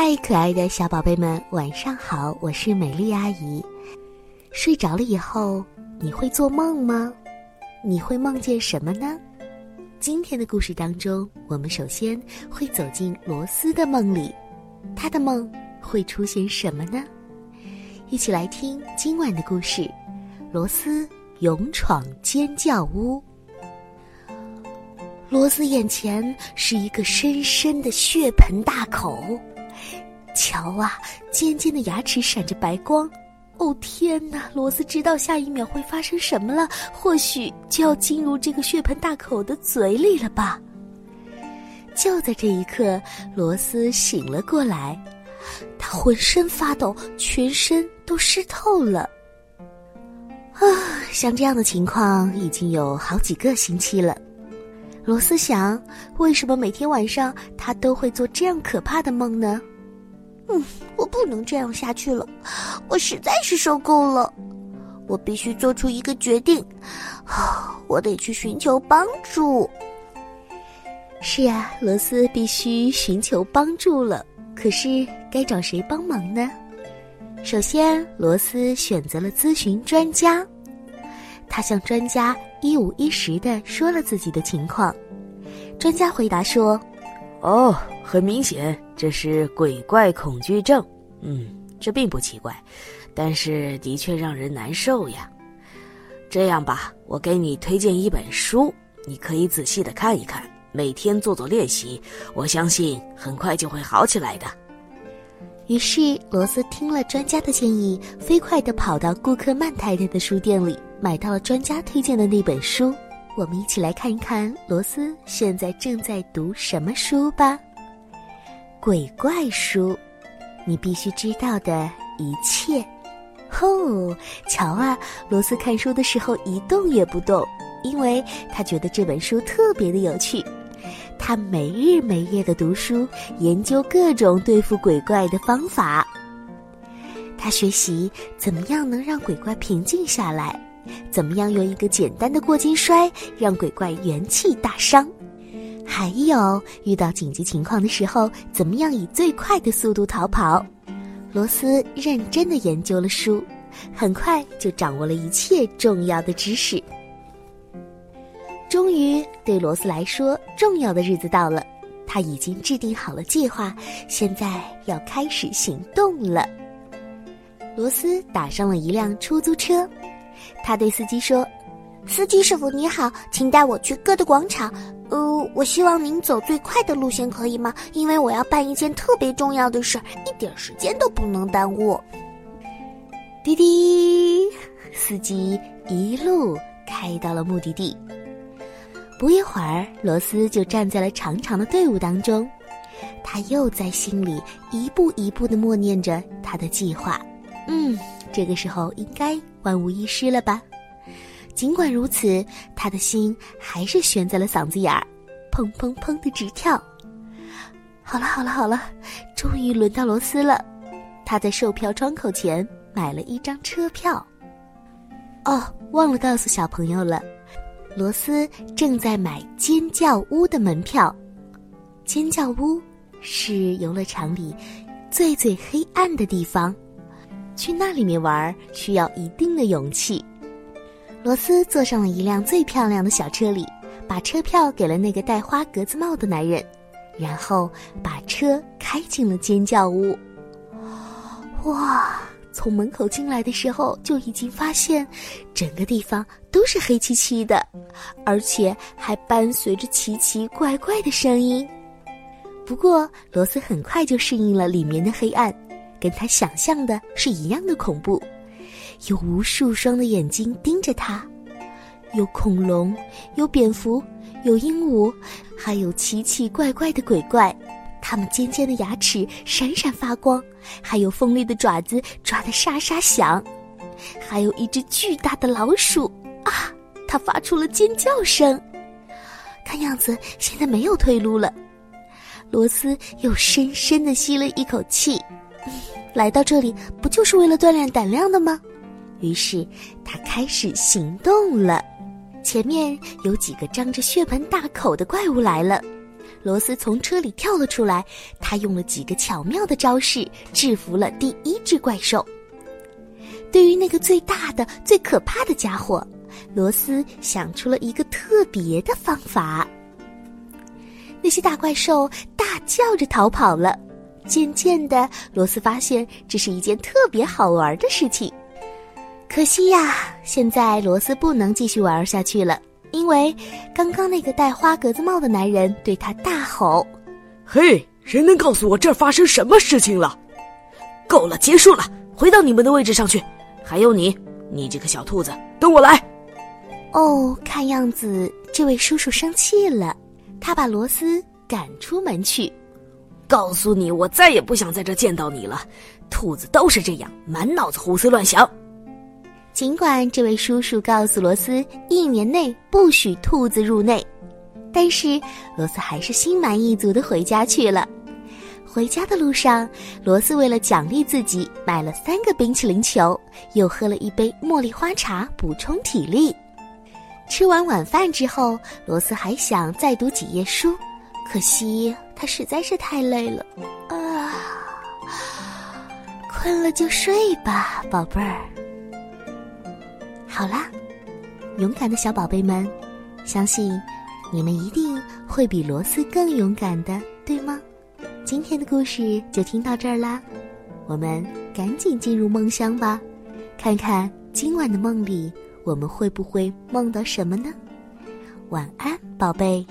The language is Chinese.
嗨，可爱的小宝贝们，晚上好！我是美丽阿姨。睡着了以后，你会做梦吗？你会梦见什么呢？今天的故事当中，我们首先会走进罗斯的梦里，他的梦会出现什么呢？一起来听今晚的故事：罗斯勇闯尖叫屋。罗斯眼前是一个深深的血盆大口。瞧啊，尖尖的牙齿闪着白光，哦天哪！罗斯知道下一秒会发生什么了，或许就要进入这个血盆大口的嘴里了吧。就在这一刻，罗斯醒了过来，他浑身发抖，全身都湿透了。啊，像这样的情况已经有好几个星期了。罗斯想，为什么每天晚上他都会做这样可怕的梦呢？嗯，我不能这样下去了，我实在是受够了，我必须做出一个决定，我得去寻求帮助。是呀，罗斯必须寻求帮助了。可是该找谁帮忙呢？首先，罗斯选择了咨询专家，他向专家一五一十的说了自己的情况。专家回答说：“哦，很明显。”这是鬼怪恐惧症，嗯，这并不奇怪，但是的确让人难受呀。这样吧，我给你推荐一本书，你可以仔细的看一看，每天做做练习，我相信很快就会好起来的。于是罗斯听了专家的建议，飞快的跑到顾客曼太太的书店里，买到了专家推荐的那本书。我们一起来看一看罗斯现在正在读什么书吧。鬼怪书，你必须知道的一切。哦，瞧啊，罗斯看书的时候一动也不动，因为他觉得这本书特别的有趣。他没日没夜的读书，研究各种对付鬼怪的方法。他学习怎么样能让鬼怪平静下来，怎么样用一个简单的过肩摔让鬼怪元气大伤。还有遇到紧急情况的时候，怎么样以最快的速度逃跑？罗斯认真的研究了书，很快就掌握了一切重要的知识。终于，对罗斯来说，重要的日子到了，他已经制定好了计划，现在要开始行动了。罗斯打上了一辆出租车，他对司机说。司机师傅你好，请带我去歌德广场。呃，我希望您走最快的路线，可以吗？因为我要办一件特别重要的事儿，一点时间都不能耽误。滴滴，司机一路开到了目的地。不一会儿，罗斯就站在了长长的队伍当中，他又在心里一步一步的默念着他的计划。嗯，这个时候应该万无一失了吧。尽管如此，他的心还是悬在了嗓子眼儿，砰砰砰的直跳。好了好了好了，终于轮到罗斯了。他在售票窗口前买了一张车票。哦，忘了告诉小朋友了，罗斯正在买尖叫屋的门票。尖叫屋是游乐场里最最黑暗的地方，去那里面玩需要一定的勇气。罗斯坐上了一辆最漂亮的小车里，把车票给了那个戴花格子帽的男人，然后把车开进了尖叫屋。哇！从门口进来的时候就已经发现，整个地方都是黑漆漆的，而且还伴随着奇奇怪怪的声音。不过罗斯很快就适应了里面的黑暗，跟他想象的是一样的恐怖。有无数双的眼睛盯着他，有恐龙，有蝙蝠，有鹦鹉，还有奇奇怪怪的鬼怪。它们尖尖的牙齿闪闪发光，还有锋利的爪子抓得沙沙响。还有一只巨大的老鼠啊！它发出了尖叫声。看样子现在没有退路了。罗斯又深深的吸了一口气。来到这里不就是为了锻炼胆量的吗？于是，他开始行动了。前面有几个张着血盆大口的怪物来了，罗斯从车里跳了出来，他用了几个巧妙的招式制服了第一只怪兽。对于那个最大的、最可怕的家伙，罗斯想出了一个特别的方法。那些大怪兽大叫着逃跑了。渐渐的，罗斯发现这是一件特别好玩的事情。可惜呀，现在罗斯不能继续玩下去了，因为刚刚那个戴花格子帽的男人对他大吼：“嘿，谁能告诉我这儿发生什么事情了？够了，结束了，回到你们的位置上去。还有你，你这个小兔子，跟我来。”哦，看样子这位叔叔生气了，他把罗斯赶出门去。告诉你，我再也不想在这见到你了。兔子都是这样，满脑子胡思乱想。尽管这位叔叔告诉罗斯，一年内不许兔子入内，但是罗斯还是心满意足的回家去了。回家的路上，罗斯为了奖励自己，买了三个冰淇淋球，又喝了一杯茉莉花茶，补充体力。吃完晚饭之后，罗斯还想再读几页书，可惜。他实在是太累了，啊，困了就睡吧，宝贝儿。好啦，勇敢的小宝贝们，相信你们一定会比罗斯更勇敢的，对吗？今天的故事就听到这儿啦，我们赶紧进入梦乡吧，看看今晚的梦里我们会不会梦到什么呢？晚安，宝贝。